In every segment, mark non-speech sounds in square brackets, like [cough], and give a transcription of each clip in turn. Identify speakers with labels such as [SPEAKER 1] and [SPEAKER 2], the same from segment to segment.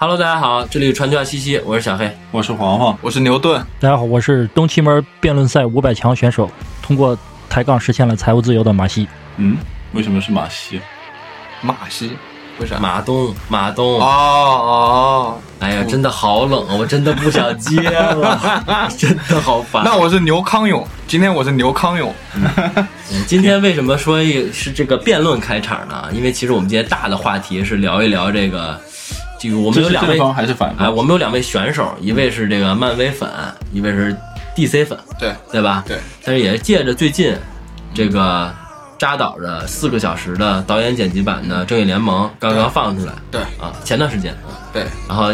[SPEAKER 1] Hello，大家好，这里是传教西西，我是小黑。
[SPEAKER 2] 我是黄黄，
[SPEAKER 3] 我是牛顿。
[SPEAKER 4] 大家好，我是东七门辩论赛五百强选手，通过抬杠实现了财务自由的马西。
[SPEAKER 2] 嗯，为什么是马西？
[SPEAKER 3] 马西？为啥？
[SPEAKER 1] 马东，马东。
[SPEAKER 3] 哦哦，
[SPEAKER 1] 哎呀，真的好冷啊！我真的不想接了，[laughs] 真的好烦。
[SPEAKER 3] 那我是牛康勇，今天我是牛康勇。
[SPEAKER 1] 嗯今天为什么说是这个辩论开场呢？因为其实我们今天大的话题是聊一聊这个，这个我们有两位
[SPEAKER 2] 正方还是反
[SPEAKER 1] 哎，我们有两位选手，一位是这个漫威粉，一位是 DC 粉，
[SPEAKER 3] 对
[SPEAKER 1] 对吧？
[SPEAKER 3] 对。
[SPEAKER 1] 但是也借着最近这个扎导的四个小时的导演剪辑版的《正义联盟》刚刚放出来，
[SPEAKER 3] 对
[SPEAKER 1] 啊，前段时间啊，
[SPEAKER 3] 对，
[SPEAKER 1] 然后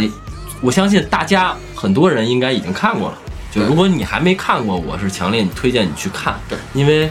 [SPEAKER 1] 我相信大家很多人应该已经看过了。就如果你还没看过，我是强烈推荐你去看，
[SPEAKER 3] 对，
[SPEAKER 1] 因为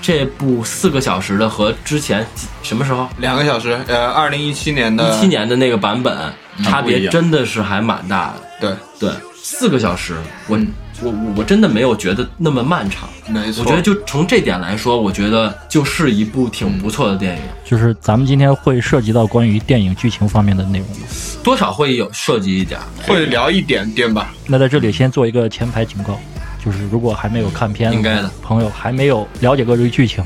[SPEAKER 1] 这部四个小时的和之前几什么时候
[SPEAKER 3] 两个小时，呃，二零一七年的，
[SPEAKER 1] 一七年的那个版本差别真的是还蛮大的。
[SPEAKER 3] 对，
[SPEAKER 1] 对，四个小时，我、
[SPEAKER 3] 嗯
[SPEAKER 1] 我我我真的没有觉得那么漫长。
[SPEAKER 3] 没错。
[SPEAKER 1] 我觉得就从这点来说，我觉得就是一部挺不错的电影，
[SPEAKER 4] 就是咱们今天会涉及到关于电影剧情方面的内容吗？
[SPEAKER 1] 多少会有涉及一点。
[SPEAKER 3] 会聊一点点吧。
[SPEAKER 4] 那在这里先做一个前排警告，就是如果还没有看片
[SPEAKER 1] 应该的
[SPEAKER 4] 朋友还没有了解过这个剧情，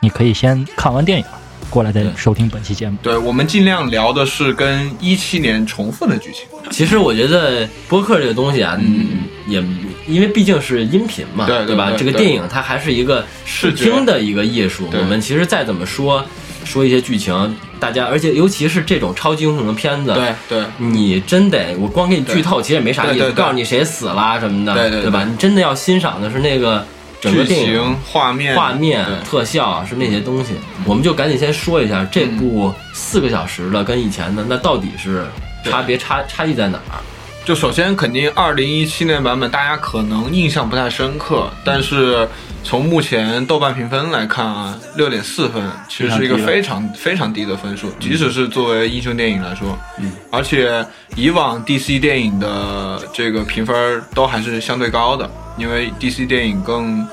[SPEAKER 4] 你可以先看完电影，过来再收听本期节目。
[SPEAKER 3] 对，我们尽量聊的是跟一七年重复的剧情。
[SPEAKER 1] 其实我觉得播客这个东西啊，嗯，也因为毕竟是音频嘛，吧？
[SPEAKER 3] 对对对对
[SPEAKER 1] 这个电影它还是一个视听的一个艺术。我们其实再怎么说说一些剧情，大家而且尤其是这种超级英雄的片子，
[SPEAKER 3] 对对
[SPEAKER 1] 你真得我光给你剧透，其实也没啥意思，告诉你谁死了什么的，
[SPEAKER 3] 对对对
[SPEAKER 1] 吧？你真的要欣赏的是那个整个
[SPEAKER 3] 剧
[SPEAKER 1] 电影
[SPEAKER 3] 情、画面、
[SPEAKER 1] 画面、特效是那些东西，我们就赶紧先说一下这部四个小时的跟以前的那到底是差别差差异在哪儿？
[SPEAKER 3] 就首先肯定二零一七年版本大家可能印象不太深刻，但是从目前豆瓣评分来看啊，六点四分其实是一个非常非常低的分数，即使是作为英雄电影来说，
[SPEAKER 2] 嗯，
[SPEAKER 3] 而且以往 DC 电影的这个评分都还是相对高的，因为 DC 电影更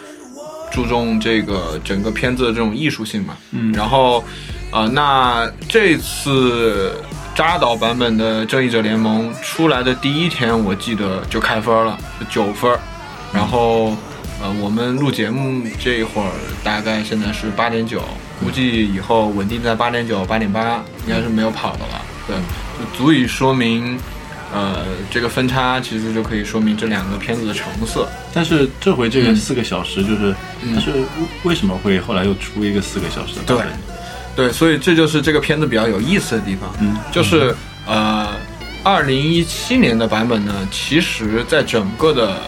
[SPEAKER 3] 注重这个整个片子的这种艺术性嘛，
[SPEAKER 2] 嗯
[SPEAKER 3] 然后，呃，那这次扎导版本的《正义者联盟》出来的第一天，我记得就开分了，是九分。然后，呃，我们录节目这一会儿大概现在是八点九，估计以后稳定在八点九、八点八，应该是没有跑的了。对，就足以说明，呃，这个分差其实就可以说明这两个片子的成色。
[SPEAKER 2] 但是这回这个四个小时，就是，
[SPEAKER 3] 嗯
[SPEAKER 2] 但是为什么会后来又出一个四个小时的版本？
[SPEAKER 3] 对，所以这就是这个片子比较有意思的地方。
[SPEAKER 2] 嗯，
[SPEAKER 3] 就是呃，二零一七年的版本呢，其实在整个的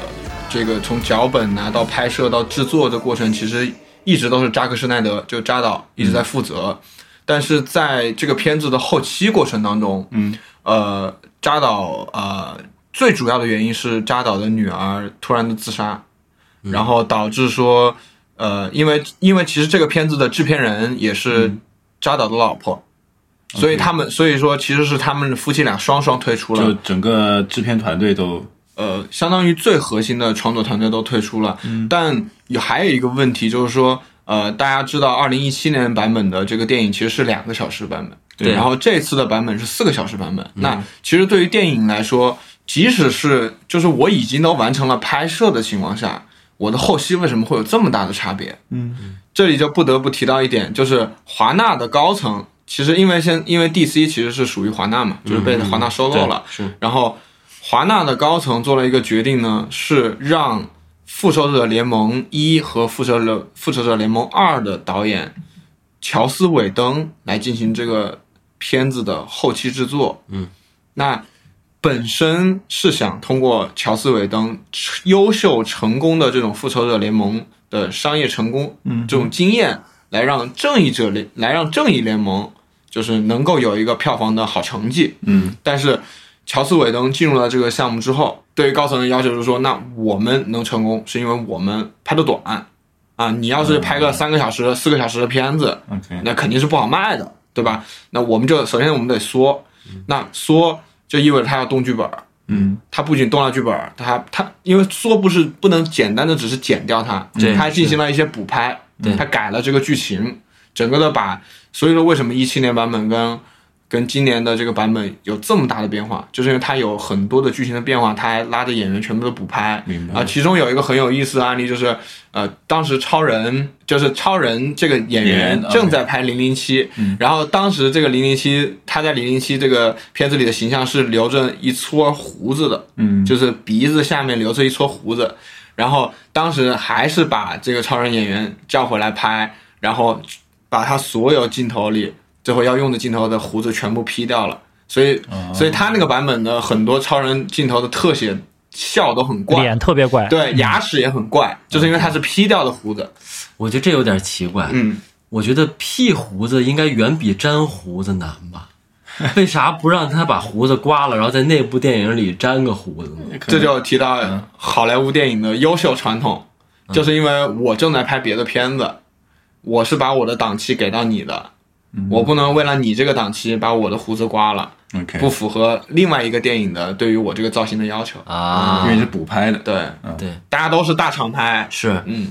[SPEAKER 3] 这个从脚本拿到拍摄到制作的过程，其实一直都是扎克施奈德就扎导一直在负责。但是在这个片子的后期过程当中，
[SPEAKER 2] 嗯，
[SPEAKER 3] 呃，扎导呃最主要的原因是扎导的女儿突然的自杀，然后导致说呃，因为因为其实这个片子的制片人也是扎导的老婆，所以他们所以说其实是他们夫妻俩双双退出了就，
[SPEAKER 2] 整个制片团队都
[SPEAKER 3] 呃，相当于最核心的创作团队都退出了。但有还有一个问题就是说，呃，大家知道二零一七年版本的这个电影其实是两个小时版本，
[SPEAKER 1] 对。
[SPEAKER 3] 然后这次的版本是四个小时版本。那其实对于电影来说，即使是就是我已经都完成了拍摄的情况下，我的后期为什么会有这么大的差别？
[SPEAKER 2] 嗯，
[SPEAKER 3] 这里就不得不提到一点，就是华纳的高层，其实因为现因为 DC 其实是属于华纳嘛，就是被华纳收购了，
[SPEAKER 1] 是。
[SPEAKER 3] 然后华纳的高层做了一个决定呢，是让《复仇者联盟一》和《复仇者复仇者联盟二》的导演乔斯·韦登来进行这个片子的后期制作。
[SPEAKER 1] 嗯，
[SPEAKER 3] 那本身是想通过乔斯·韦登优秀成功的这种《复仇者联盟》的商业成功，
[SPEAKER 2] 嗯
[SPEAKER 3] 这种经验，来让正义者联来让正义联盟就是能够有一个票房的好成绩。
[SPEAKER 2] 嗯
[SPEAKER 3] 但是乔斯·韦登进入了这个项目之后，对于高层的要求就是说，那我们能成功是因为我们拍的短啊，你要是拍个三个小时、四个小时的片子，那肯定是不好卖的，对吧？那我们就首先我们得缩，那缩就意味着他要动剧本，
[SPEAKER 2] 嗯。
[SPEAKER 3] 他不仅动了剧本，他他因为缩不是不能简单的只是剪掉它，
[SPEAKER 1] 对
[SPEAKER 3] 他还进行了一些补拍，
[SPEAKER 1] 对。
[SPEAKER 3] 他改了这个剧情，整个的把，所以说为什么一七年版本跟跟今年的这个版本有这么大的变化，就是因为它有很多的剧情的变化，它还拉着演员全部都补拍。
[SPEAKER 2] 明白
[SPEAKER 3] 啊，其中有一个很有意思的案例，就是呃，当时超人就是超人这个演员正在拍零零七，然后当时这个零零七他在零零七这个片子里的形象是留着一撮胡子的，
[SPEAKER 2] 嗯，
[SPEAKER 3] 就是鼻子下面留着一撮胡子，然后当时还是把这个超人演员叫回来拍，然后把他所有镜头里最后要用的镜头的胡子全部 P 掉了，所以、所以他那个版本的很多超人镜头的特写笑都很怪，
[SPEAKER 4] 脸特别怪，
[SPEAKER 3] 对，牙齿也很怪，就是因为他是 P 掉的胡子，
[SPEAKER 1] 我觉得这有点奇怪。
[SPEAKER 3] 嗯，
[SPEAKER 1] 我觉得 P 胡子应该远比粘胡子难吧？[laughs] 为啥不让他把胡子刮了，然后在那部电影里粘个胡子呢？[laughs]
[SPEAKER 3] 这就提到好莱坞电影的优秀传统，就是因为我正在拍别的片子，我是把我的档期给到你的，我不能为了你这个档期把我的胡子刮了
[SPEAKER 2] ，OK，
[SPEAKER 3] 不符合另外一个电影的对于我这个造型的要求。
[SPEAKER 1] 啊。
[SPEAKER 2] 因为是补拍的，
[SPEAKER 3] 对，
[SPEAKER 1] 对，
[SPEAKER 3] 大家都是大厂拍，
[SPEAKER 1] 是，
[SPEAKER 3] 嗯，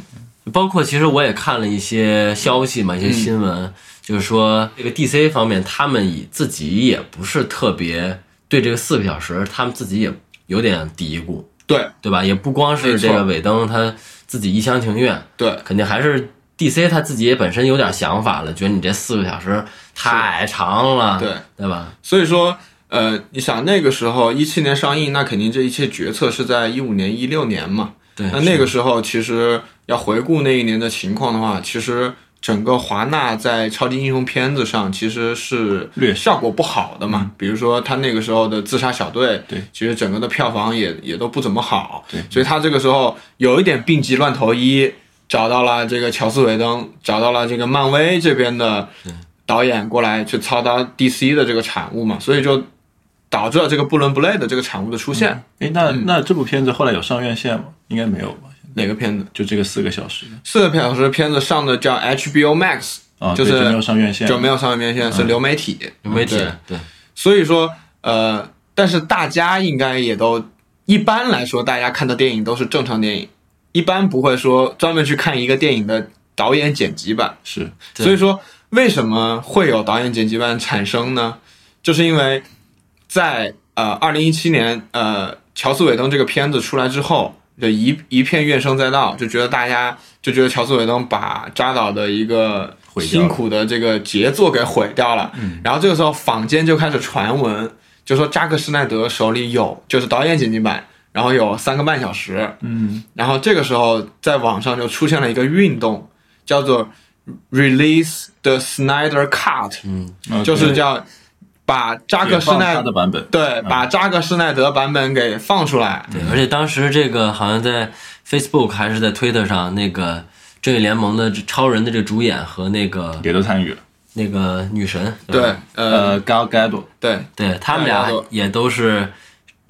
[SPEAKER 1] 包括其实我也看了一些消息嘛，一些新闻，就是说这个 DC 方面，他们以自己也不是特别对这个四个小时，他们自己也有点嘀咕，
[SPEAKER 3] 对。
[SPEAKER 1] 对吧？也不光是这个尾灯他自己一厢情愿，
[SPEAKER 3] 对，
[SPEAKER 1] 肯定还是 DC 他自己也本身有点想法了，觉得你这四个小时太长了，
[SPEAKER 3] 对
[SPEAKER 1] 对吧？
[SPEAKER 3] 所以说。呃，你想那个时候一七年上映，那肯定这一切决策是在一五年、一六年嘛。
[SPEAKER 1] 对，
[SPEAKER 3] 那那个时候其实要回顾那一年的情况的话，其实整个华纳在超级英雄片子上其实是
[SPEAKER 2] 略
[SPEAKER 3] 效果不好的嘛。比如说他那个时候的自杀小队，
[SPEAKER 2] 对，
[SPEAKER 3] 其实整个的票房也也都不怎么好。
[SPEAKER 2] 对
[SPEAKER 3] 所以他这个时候有一点病急乱投医，找到了这个乔斯韦登，找到了这个漫威这边的导演过来去操刀 DC 的这个产物嘛，所以就导致了这个不伦不类的这个产物的出现。
[SPEAKER 2] 哎，那
[SPEAKER 3] 嗯
[SPEAKER 2] 那这部片子后来有上院线吗？应该没有吧？
[SPEAKER 3] 哪个片子？
[SPEAKER 2] 就这个四个小时
[SPEAKER 3] 四个小时片子上的叫 HBO Max，
[SPEAKER 2] 啊，
[SPEAKER 3] 就是
[SPEAKER 2] 就没有上院线，
[SPEAKER 3] 就没有上院线，是流媒体。
[SPEAKER 1] 流媒体
[SPEAKER 3] 对
[SPEAKER 1] 对
[SPEAKER 3] 所以说，呃，但是大家应该也都一般来说，大家看的电影都是正常电影，一般不会说专门去看一个电影的导演剪辑版。
[SPEAKER 2] 是
[SPEAKER 3] 所以说，为什么会有导演剪辑版产生呢？就是因为在呃二零一七年呃乔斯韦登这个片子出来之后，就一一片怨声载道，就觉得大家就觉得乔斯韦登把扎导的一个辛苦的这个杰作给毁掉了。然后这个时候坊间就开始传闻，就说扎克施奈德手里有就是导演剪辑版，然后有三个半小时，
[SPEAKER 2] 嗯，
[SPEAKER 3] 然后这个时候在网上就出现了一个运动，叫做 Release the Snyder Cut，
[SPEAKER 1] 嗯，
[SPEAKER 3] 就是叫把扎克施奈
[SPEAKER 2] 德的版本，
[SPEAKER 3] 对把扎克施奈德版本给放出来。
[SPEAKER 1] 对，而且当时这个好像在 Facebook 还是在 Twitter 上，那个正义联盟的这超人的这个主演和那个
[SPEAKER 2] 也都参与了。
[SPEAKER 1] 那个女神，
[SPEAKER 3] 对，呃，
[SPEAKER 2] 呃，Gal Gadot，
[SPEAKER 3] 对
[SPEAKER 1] 对他们俩也都是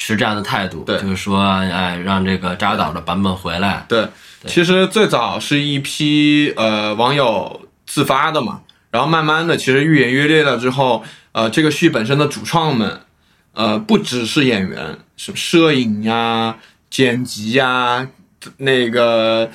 [SPEAKER 1] 持这样的态度，
[SPEAKER 3] 对。
[SPEAKER 1] 就是说，哎，让这个扎导的版本回来，
[SPEAKER 3] 对，其实最早是一批呃网友自发的嘛，然后慢慢的其实愈演愈烈了之后，呃，这个剧本身的主创们，呃，不只是演员，什么摄影呀、剪辑呀、那个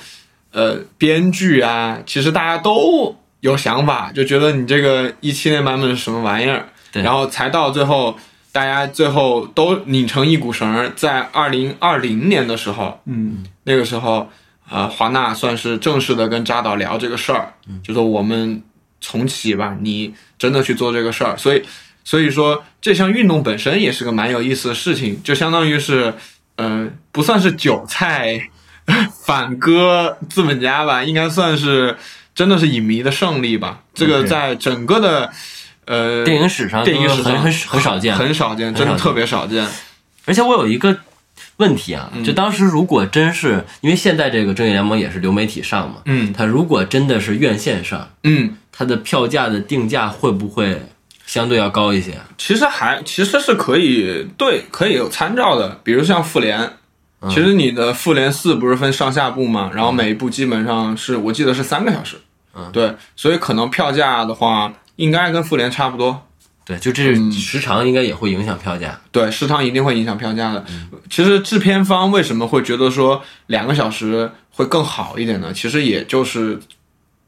[SPEAKER 3] 呃编剧啊，其实大家都有想法，就觉得你这个一七年版本是什么玩意儿，
[SPEAKER 1] 对。
[SPEAKER 3] 然后才到最后。大家最后都拧成一股绳儿，在二零二零年的时候，
[SPEAKER 2] 嗯，
[SPEAKER 3] 那个时候，呃，华纳算是正式的跟扎导聊这个事儿，就说我们重启吧，你真的去做这个事儿。所以，所以说这项运动本身也是个蛮有意思的事情，就相当于是，呃，不算是韭菜反割资本家吧，应该算是真的是影迷的胜利吧。这个在整个的。呃，
[SPEAKER 1] 电影史上都
[SPEAKER 3] 电影史上
[SPEAKER 1] 很很很少见，
[SPEAKER 3] 很少见，真的特别少见。
[SPEAKER 1] 而且我有一个问题啊，
[SPEAKER 3] 嗯。
[SPEAKER 1] 就当时如果真是因为现在这个正义联盟也是流媒体上嘛，
[SPEAKER 3] 嗯。
[SPEAKER 1] 它如果真的是院线上，
[SPEAKER 3] 嗯，
[SPEAKER 1] 它的票价的定价会不会相对要高一些？
[SPEAKER 3] 其实还其实是可以对可以有参照的，比如像复联，其实你的复联四不是分上下部嘛，然后每一部基本上是我记得是三个小时，
[SPEAKER 1] 嗯。
[SPEAKER 3] 对，所以可能票价的话应该跟复联差不多。
[SPEAKER 1] 对，就这
[SPEAKER 3] 嗯
[SPEAKER 1] 时长应该也会影响票价。
[SPEAKER 3] 对，时长一定会影响票价的。
[SPEAKER 1] 嗯
[SPEAKER 3] 其实制片方为什么会觉得说两个小时会更好一点呢？其实也就是，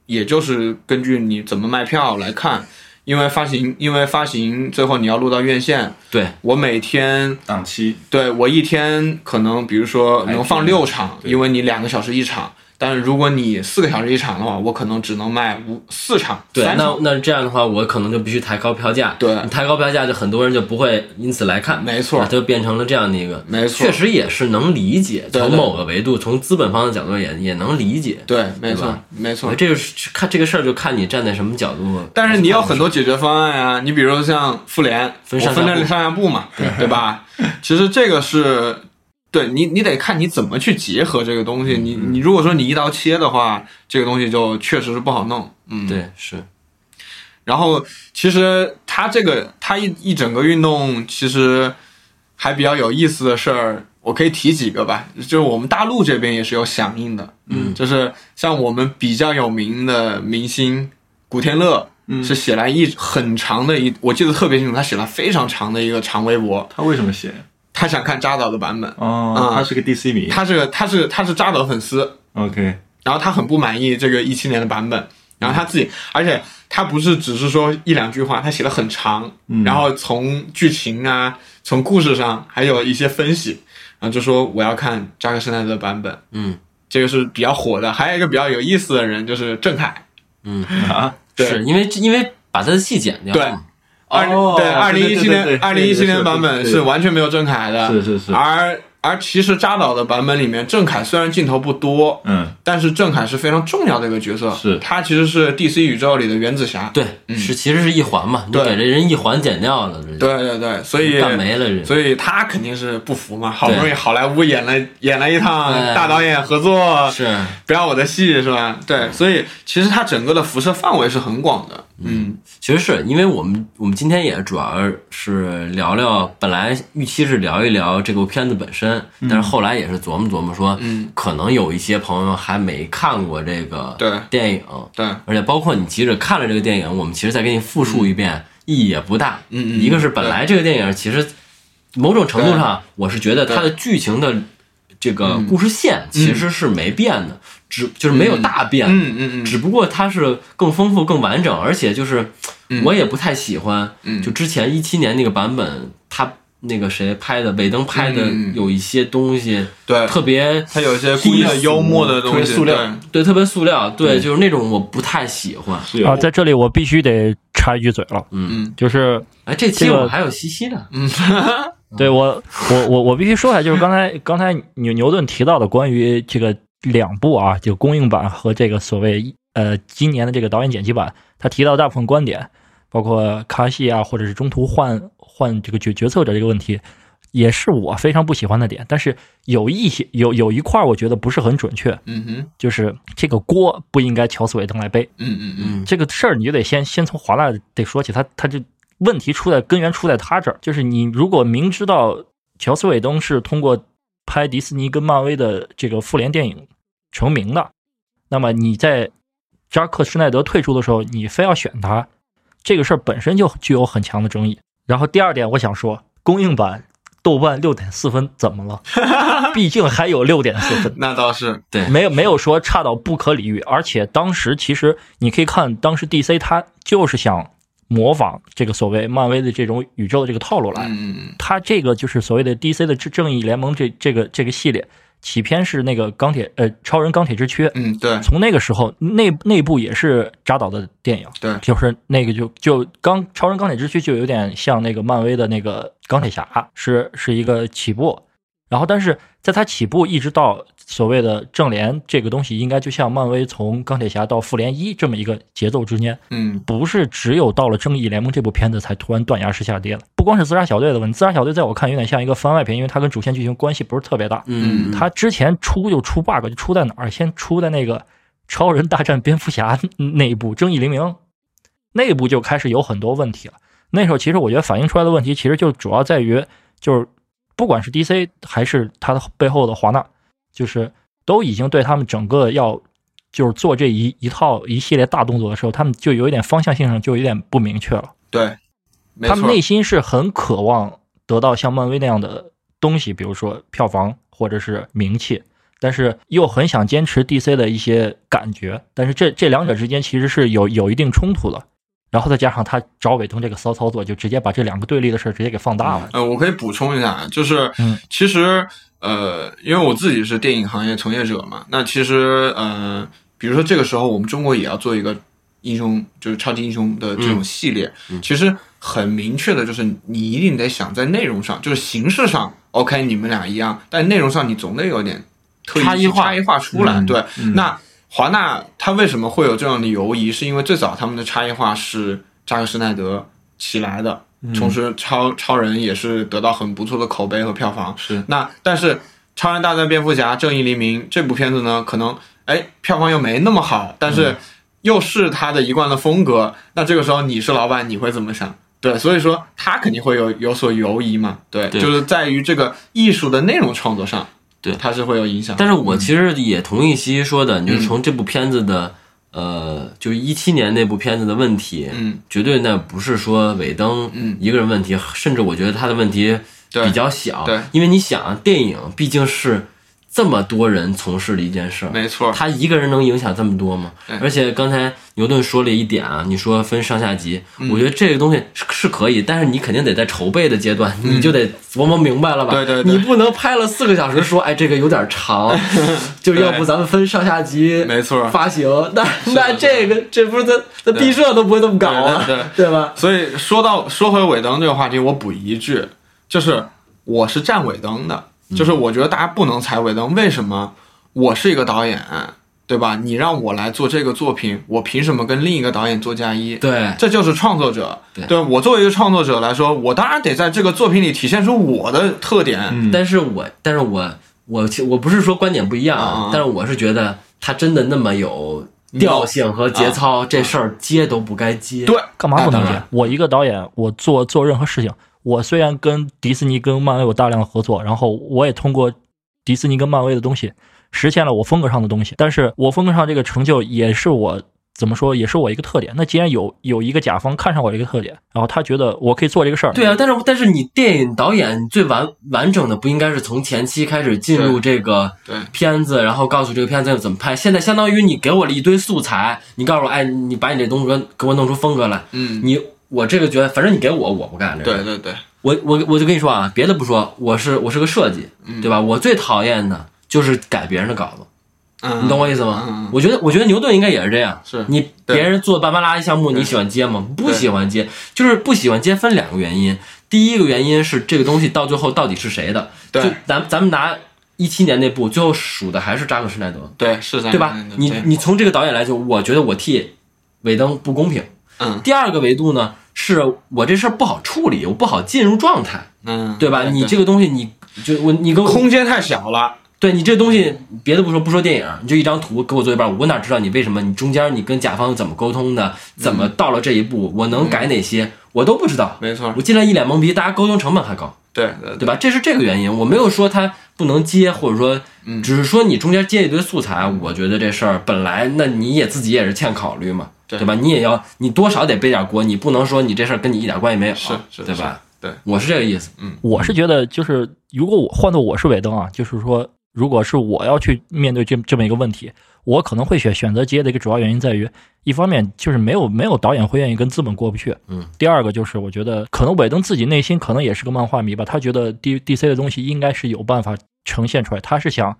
[SPEAKER 3] 也就是根据你怎么卖票来看，因为发行，因为发行最后你要录到院线，
[SPEAKER 1] 对，
[SPEAKER 3] 我每天
[SPEAKER 2] 档期
[SPEAKER 3] 对我一天可能比如说能放六场，因为你两个小时一场。但是如果你四个小时一场的话，我可能只能卖五四场，
[SPEAKER 1] 对，那。那这样的话，我可能就必须抬高票价。
[SPEAKER 3] 对
[SPEAKER 1] 你抬高票价，就很多人就不会因此来看。
[SPEAKER 3] 没错
[SPEAKER 1] 它就变成了这样的一个，
[SPEAKER 3] 没错
[SPEAKER 1] 确实也是能理解。从某个维度，从资本方的角度也也能理解。
[SPEAKER 3] 对，没错，没错。
[SPEAKER 1] 这个是看这个事儿，就看你站在什么角度。
[SPEAKER 3] 但是你有很多解决方案啊，你比如像复联，
[SPEAKER 1] 分
[SPEAKER 3] 分了上下部嘛，对吧？[laughs] 其实这个是，对你你得看你怎么去结合这个东西。你你如果说你一刀切的话，这个东西就确实是不好弄。嗯，。
[SPEAKER 1] 对，是
[SPEAKER 3] 然后其实他这个他一一整个运动其实还比较有意思的事儿，我可以提几个吧。就是我们大陆这边也是有响应的，
[SPEAKER 1] 嗯
[SPEAKER 3] 就是像我们比较有名的明星古天乐。
[SPEAKER 2] 嗯
[SPEAKER 3] 是写了一很长的一，我记得特别清楚，他写了非常长的一个长微博，
[SPEAKER 2] 他为什么写？
[SPEAKER 3] 他想看扎导的版本，
[SPEAKER 2] 哦，
[SPEAKER 3] 嗯
[SPEAKER 2] 他是个 DC 迷。
[SPEAKER 3] 他是个他是他是扎导粉丝
[SPEAKER 2] ，OK，
[SPEAKER 3] 然后他很不满意这个一七年的版本，然后他自己，而且他不是只是说一两句话，他写的很长，
[SPEAKER 2] 嗯。
[SPEAKER 3] 然后从剧情啊，从故事上还有一些分析，然后就说我要看扎克施耐德的版本，
[SPEAKER 1] 嗯。
[SPEAKER 3] 这个是比较火的。还有一个比较有意思的人就是郑恺，
[SPEAKER 1] 嗯，
[SPEAKER 2] 啊，[laughs]
[SPEAKER 3] 对。
[SPEAKER 1] 是因为因为把他的戏剪掉。
[SPEAKER 3] 对二
[SPEAKER 2] 哦
[SPEAKER 3] 对二零一七年二零一七年版本是完全没有郑恺的，
[SPEAKER 2] 是是是。
[SPEAKER 3] 而而其实扎导的版本里面，郑恺虽然镜头不多，
[SPEAKER 2] 嗯，
[SPEAKER 3] 但是郑恺是非常重要的一个角色，
[SPEAKER 2] 是。
[SPEAKER 3] 他其实是 DC 宇宙里的原子侠，
[SPEAKER 1] 对，是其实是一环嘛，你
[SPEAKER 3] 对
[SPEAKER 1] 给这人一环剪掉了，
[SPEAKER 3] 对对对，所以
[SPEAKER 1] 干没了人。
[SPEAKER 3] 所以他肯定是不服嘛，好不容易好莱坞演了演了一趟大导演合作，
[SPEAKER 1] 是，
[SPEAKER 3] 不要我的戏是吧？对，所以其实他整个的辐射范围是很广的，嗯。
[SPEAKER 1] 其实是因为我们我们今天也主要是聊聊，本来预期是聊一聊这部片子本身，但是后来也是琢磨琢磨说，
[SPEAKER 3] 嗯，
[SPEAKER 1] 可能有一些朋友还没看过这个
[SPEAKER 3] 对。
[SPEAKER 1] 电影，
[SPEAKER 3] 对，
[SPEAKER 1] 而且包括你即使看了这个电影，我们其实再给你复述一遍，意义也不大。
[SPEAKER 3] 嗯嗯
[SPEAKER 1] 一个是本来这个电影其实某种程度上，我是觉得它的剧情的这个故事线其实是没变的，只就是没有大变。
[SPEAKER 3] 嗯嗯嗯，
[SPEAKER 1] 只不过它是更丰富、更完整，而且就是我也不太喜欢，
[SPEAKER 3] 嗯。
[SPEAKER 1] 就之前一七年那个版本，他那个谁拍的，尾灯拍的
[SPEAKER 3] 嗯
[SPEAKER 1] 有一些东西
[SPEAKER 3] 对，
[SPEAKER 1] 特别
[SPEAKER 3] 他有一些故意的幽默的东西，
[SPEAKER 2] 特别塑料
[SPEAKER 3] 对。
[SPEAKER 1] 对，特别塑料，对，就是那种我不太喜欢。
[SPEAKER 4] 啊，在这里我必须得插一句嘴了，
[SPEAKER 3] 嗯嗯。
[SPEAKER 4] 就是
[SPEAKER 1] 哎，这期我还有西西呢，嗯。[laughs]
[SPEAKER 4] 对我我我我必须说一下，就是刚才刚才牛牛顿提到的关于这个两部啊，就公映版和这个所谓呃今年的这个导演剪辑版，他提到大部分观点，包括卡西啊，或者是中途换换这个决决策者这个问题，也是我非常不喜欢的点。但是有一些有有一块儿我觉得不是很准确，
[SPEAKER 3] 嗯哼，
[SPEAKER 4] 就是这个锅不应该乔斯韦登来背。
[SPEAKER 3] 嗯嗯嗯，
[SPEAKER 1] 嗯，
[SPEAKER 4] 这个事儿你就得先先从华纳得说起，他他就问题出在根源出在他这儿，就是你如果明知道乔斯韦登是通过拍迪士尼跟漫威的这个复联电影成名的，那么你在扎克施耐德退出的时候，你非要选他，这个事儿本身就具有很强的争议。然后第二点，我想说，公映版豆瓣六点四分怎么了？[laughs] 毕竟还有六点四分。
[SPEAKER 3] 那倒是，
[SPEAKER 1] 对，
[SPEAKER 4] 没有没有说差到不可理喻，而且当时其实你可以看，当时 DC 他就是想模仿这个所谓漫威的这种宇宙的这个套路来，
[SPEAKER 3] 嗯嗯
[SPEAKER 4] 它这个就是所谓的 DC 的正正义联盟这这个这个系列，起篇是那个钢铁呃超人钢铁之躯，
[SPEAKER 3] 嗯，对。
[SPEAKER 4] 从那个时候内内部也是扎导的电影，
[SPEAKER 3] 对，
[SPEAKER 4] 就是那个就就钢超人钢铁之躯就有点像那个漫威的那个钢铁侠，是是一个起步，然后但是在它起步一直到所谓的正联这个东西，应该就像漫威从钢铁侠到复联一这么一个节奏之间，
[SPEAKER 3] 嗯
[SPEAKER 4] 不是只有到了正义联盟这部片子才突然断崖式下跌了。不光是自杀小队的问题，自杀小队在我看有点像一个番外篇，因为它跟主线剧情关系不是特别大。
[SPEAKER 1] 嗯，
[SPEAKER 4] 它之前出就出 bug，就出在哪儿？先出在那个超人大战蝙蝠侠那一部《正义黎明》，那一部就开始有很多问题了。那时候其实我觉得反映出来的问题，其实就主要在于，就是不管是 DC 还是它的背后的华纳，就是都已经对他们整个要就是做这一一套一系列大动作的时候，他们就有一点方向性上就有点不明确了。
[SPEAKER 3] 对，
[SPEAKER 4] 他们内心是很渴望得到像漫威那样的东西，比如说票房或者是名气，但是又很想坚持 DC 的一些感觉，但是这这两者之间其实是有有一定冲突的。然后再加上他找尾灯这个骚操作，就直接把这两个对立的事儿直接给放大了。
[SPEAKER 3] 呃，我可以补充一下，就是
[SPEAKER 4] 嗯
[SPEAKER 3] 其实呃，因为我自己是电影行业从业者嘛，那其实呃，比如说这个时候我们中国也要做一个英雄，就是超级英雄的这种系列，其实很明确的就是你一定得想在内容上，就是形式上，OK，你们俩一样，但内容上你总得有点特异
[SPEAKER 1] 差异化
[SPEAKER 3] 差异化出来。
[SPEAKER 4] 嗯
[SPEAKER 3] 对，那华纳他为什么会有这样的犹疑？是因为最早他们的差异化是扎克施耐德起来的，同时超超人也是得到很不错的口碑和票房。
[SPEAKER 2] 是
[SPEAKER 3] 那但是《超人大战蝙蝠侠：正义黎明》这部片子呢，可能哎票房又没那么好，但是又是他的一贯的风格。那这个时候你是老板，你会怎么想？对，所以说他肯定会有有所犹疑嘛。对，
[SPEAKER 1] 对
[SPEAKER 3] 就是在于这个艺术的内容创作上，
[SPEAKER 1] 对。
[SPEAKER 3] 它是会有影响。
[SPEAKER 1] 但是我其实也同意西西说的，
[SPEAKER 3] 嗯
[SPEAKER 1] 就是从这部片子的，呃，就是一七年那部片子的问题，
[SPEAKER 3] 嗯，
[SPEAKER 1] 绝对那不是说尾灯
[SPEAKER 3] 嗯。
[SPEAKER 1] 一个人问题，甚至我觉得他的问题比较小，
[SPEAKER 3] 对。
[SPEAKER 1] 因为你想，电影毕竟是这么多人从事的一件事儿，
[SPEAKER 3] 没错，
[SPEAKER 1] 他一个人能影响这么多吗？而且刚才牛顿说了一点啊，你说分上下级，
[SPEAKER 3] 嗯。
[SPEAKER 1] 我觉得这个东西是是可以，但是你肯定得在筹备的阶段，你就得琢磨明白了吧？
[SPEAKER 3] 嗯对对对。
[SPEAKER 1] 你不能拍了四个小时说，哎，这个有点长，[laughs] 就要不咱们分上下级，
[SPEAKER 3] 没错。
[SPEAKER 1] 发行。那那这个这不是咱咱毕设都不会这么搞啊，
[SPEAKER 3] 对。对
[SPEAKER 1] 吧？
[SPEAKER 3] 所以说到说回尾灯这个话题，我补一句，就是我是站尾灯的，就是我觉得大家不能踩尾灯。为什么？我是一个导演，对吧？你让我来做这个作品，我凭什么跟另一个导演做嫁衣？
[SPEAKER 1] 对，
[SPEAKER 3] 这就是创作者。
[SPEAKER 1] 对
[SPEAKER 3] 我作为一个创作者来说，我当然得在这个作品里体现出我的特点。
[SPEAKER 2] 嗯
[SPEAKER 1] 但是我但是我我其我不是说观点不一样但是我是觉得他真的那么有调性和节操，这事儿接都不该接。
[SPEAKER 3] 对，
[SPEAKER 4] 干嘛不能接？我一个导演，我做做任何事情，我虽然跟迪士尼、跟漫威有大量的合作，然后我也通过迪士尼跟漫威的东西实现了我风格上的东西，但是我风格上这个成就也是我怎么说，也是我一个特点。那既然有有一个甲方看上我这个特点，然后他觉得我可以做这个事儿，
[SPEAKER 1] 对啊，但是但是你电影导演最完完整的不应该是从前期开始进入这个片子，然后告诉这个片子要怎么拍。现在相当于你给我了一堆素材，你告诉我，哎，你把你这东西给我弄出风格来。
[SPEAKER 3] 嗯，
[SPEAKER 1] 你我这个觉得，反正你给我，我不干这个。
[SPEAKER 3] 对对对，
[SPEAKER 1] 我我我就跟你说啊，别的不说，我是我是个设计，对吧？我最讨厌的就是改别人的稿子，
[SPEAKER 3] 嗯，
[SPEAKER 1] 你懂我意思吗？我觉得我觉得牛顿应该也是这样，
[SPEAKER 3] 是
[SPEAKER 1] 你别人做半拉拉一项目，你喜欢接吗？不喜欢接，就是不喜欢接分两个原因。第一个原因是这个东西到最后到底是谁的？
[SPEAKER 3] 对
[SPEAKER 1] 就咱咱们拿一七年那部，最后数的还是扎克施耐德，
[SPEAKER 3] 对是，
[SPEAKER 1] 对吧？你你从这个导演来说，我觉得我替尾灯不公平。
[SPEAKER 3] 嗯
[SPEAKER 1] 第二个维度呢，是我这事儿不好处理，我不好进入状态，
[SPEAKER 3] 嗯，
[SPEAKER 1] 对吧？你这个东西你，就我你跟我
[SPEAKER 3] 空间太小了。
[SPEAKER 1] 对你这东西，别的不说，不说电影，你就一张图给我做一半，我哪知道你为什么？你中间你跟甲方怎么沟通的？怎么到了这一步？我能改哪些？我都不知道。
[SPEAKER 3] 没错
[SPEAKER 1] 我，进来一脸懵逼，大家沟通成本还高，
[SPEAKER 3] 对对
[SPEAKER 1] 对吧？这是这个原因。我没有说他不能接，或者说，
[SPEAKER 3] 嗯
[SPEAKER 1] 只是说你中间接一堆素材，我觉得这事儿本来那你也自己也是欠考虑嘛，
[SPEAKER 3] 对
[SPEAKER 1] 对吧？你也要你多少得背点锅，你不能说你这事儿跟你一点关系没有，
[SPEAKER 3] 是是
[SPEAKER 1] 对吧？
[SPEAKER 3] 对，
[SPEAKER 1] 我是这个意思。
[SPEAKER 4] 嗯我是觉得，就是如果我换做我是尾灯啊，就是说，如果是我要去面对这这么一个问题，我可能会选选择接的一个主要原因在于，一方面就是没有没有导演会愿意跟资本过不去，
[SPEAKER 1] 嗯，
[SPEAKER 4] 第二个就是我觉得可能尾灯自己内心可能也是个漫画迷吧，他觉得 D D C 的东西应该是有办法呈现出来，他是想，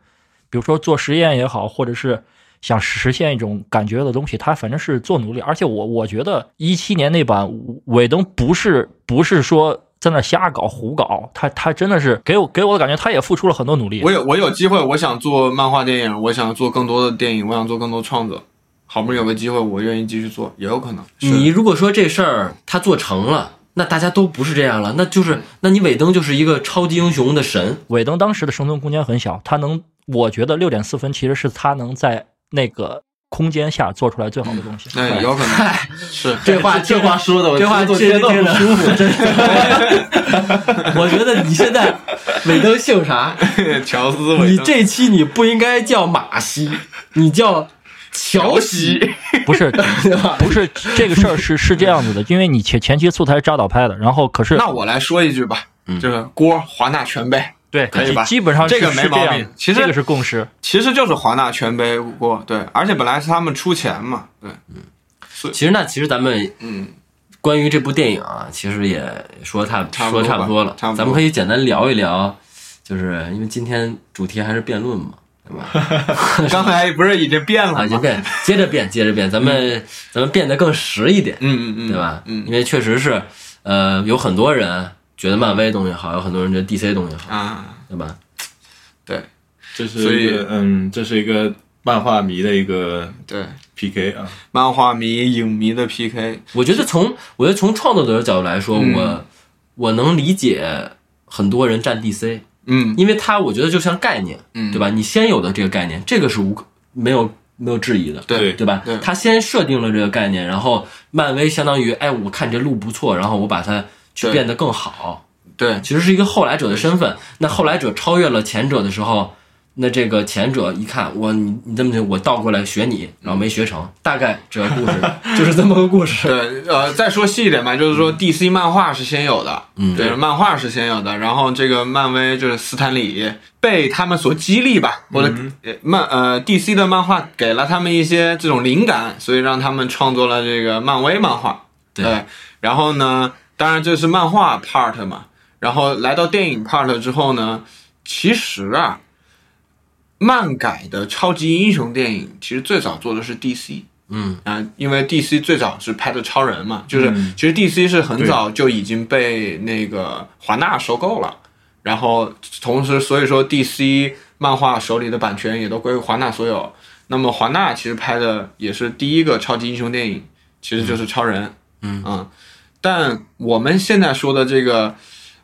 [SPEAKER 4] 比如说做实验也好，或者是。想实现一种感觉的东西，他反正是做努力，而且我我觉得一七年那版尾灯不是不是说在那瞎搞胡搞，他他真的是给我给我的感觉，他也付出了很多努力。
[SPEAKER 3] 我有我有机会，我想做漫画电影，我想做更多的电影，我想做更多创作。好不容易有个机会，我愿意继续做，也有可能。
[SPEAKER 1] 你如果说这事儿他做成了，那大家都不是这样了，那就是那你尾灯就是一个超级英雄的神，
[SPEAKER 4] 尾灯当时的生存空间很小，他能，我觉得六点四分其实是他能在那个空间下做出来最好的东西。
[SPEAKER 3] 那有可能是 [laughs]
[SPEAKER 1] 这话
[SPEAKER 2] 这话说的，我
[SPEAKER 1] 这话
[SPEAKER 2] 听
[SPEAKER 1] 听着听着
[SPEAKER 2] 着不舒服。
[SPEAKER 1] 真是。我觉得你现在尾灯姓啥？[laughs]
[SPEAKER 3] 乔斯韦
[SPEAKER 1] 你这期你不应该叫马西，你叫乔西，[laughs]
[SPEAKER 4] 不是？不是这个事儿是是这样子的，因为你前前期素材是扎导拍的，然后可是
[SPEAKER 3] 那我来说一句吧，就是锅华纳全背，
[SPEAKER 4] 对
[SPEAKER 3] 可以吧
[SPEAKER 4] 基基本上
[SPEAKER 3] 这个没毛病其实
[SPEAKER 4] 这个是共识。
[SPEAKER 3] 其实就是华纳全背锅，对，而且本来是他们出钱嘛，对，嗯
[SPEAKER 1] 其实那其实咱们
[SPEAKER 3] 嗯，
[SPEAKER 1] 关于这部电影啊，其实也说差说
[SPEAKER 3] 差不多吧
[SPEAKER 1] 差不多了，
[SPEAKER 3] 差不多
[SPEAKER 1] 咱们可以简单聊一聊，就是因为今天主题还是辩论嘛，对吧？[laughs]
[SPEAKER 3] 刚才不是已经变了
[SPEAKER 1] 啊，就
[SPEAKER 3] 吗？
[SPEAKER 1] 变，接着变，接着变，咱们、咱们变得更实一点，
[SPEAKER 3] 嗯嗯嗯，
[SPEAKER 1] 对吧？
[SPEAKER 3] 嗯
[SPEAKER 1] 因为确实是，呃，有很多人觉得漫威东西好，有很多人觉得 DC 东西好，
[SPEAKER 3] 啊，
[SPEAKER 1] 对吧？
[SPEAKER 3] 对。
[SPEAKER 2] 这是
[SPEAKER 3] 所以
[SPEAKER 2] 是一个嗯，这是一个漫画迷的一个
[SPEAKER 3] 对
[SPEAKER 2] ，PK 啊。
[SPEAKER 3] 漫画迷、影迷的 PK，
[SPEAKER 1] 我觉得从我觉得从创作者的角度来说，
[SPEAKER 3] 嗯。
[SPEAKER 1] 我我能理解很多人站 DC，
[SPEAKER 3] 嗯。
[SPEAKER 1] 因为它我觉得就像概念，
[SPEAKER 3] 嗯，
[SPEAKER 1] 对吧？你先有的这个概念，这个是无可没有没有质疑的，
[SPEAKER 3] 对
[SPEAKER 1] 对吧？
[SPEAKER 3] 对？
[SPEAKER 1] 他先设定了这个概念，然后漫威相当于，哎，我看这路不错，然后我把它去变得更好，
[SPEAKER 3] 对。
[SPEAKER 1] 其实是一个后来者的身份。那后来者超越了前者的时候，那这个前者一看，我你你这么就我倒过来学你，然后没学成，大概这个故事 [laughs] 就是这么个故事。
[SPEAKER 3] 对，呃，再说细一点吧，就是说 DC 漫画是先有的，
[SPEAKER 1] 嗯
[SPEAKER 3] 对，漫画是先有的，然后这个漫威就是斯坦李被他们所激励吧，或者呃漫呃 DC 的漫画给了他们一些这种灵感，所以让他们创作了这个漫威漫画，
[SPEAKER 1] 对。
[SPEAKER 3] 然后呢，当然这是漫画 part 嘛，然后来到电影 part 之后呢，其实啊，漫改的超级英雄电影其实最早做的是 DC。
[SPEAKER 1] 嗯，
[SPEAKER 3] 啊，因为 DC 最早是拍的超人嘛，就是、
[SPEAKER 2] 嗯。
[SPEAKER 3] 其实 DC 是很早就已经被那个华纳收购了，然后同时所以说 DC 漫画手里的版权也都归华纳所有。那么华纳其实拍的也是第一个超级英雄电影，其实就是超人。
[SPEAKER 1] 嗯
[SPEAKER 3] 但我们现在说的这个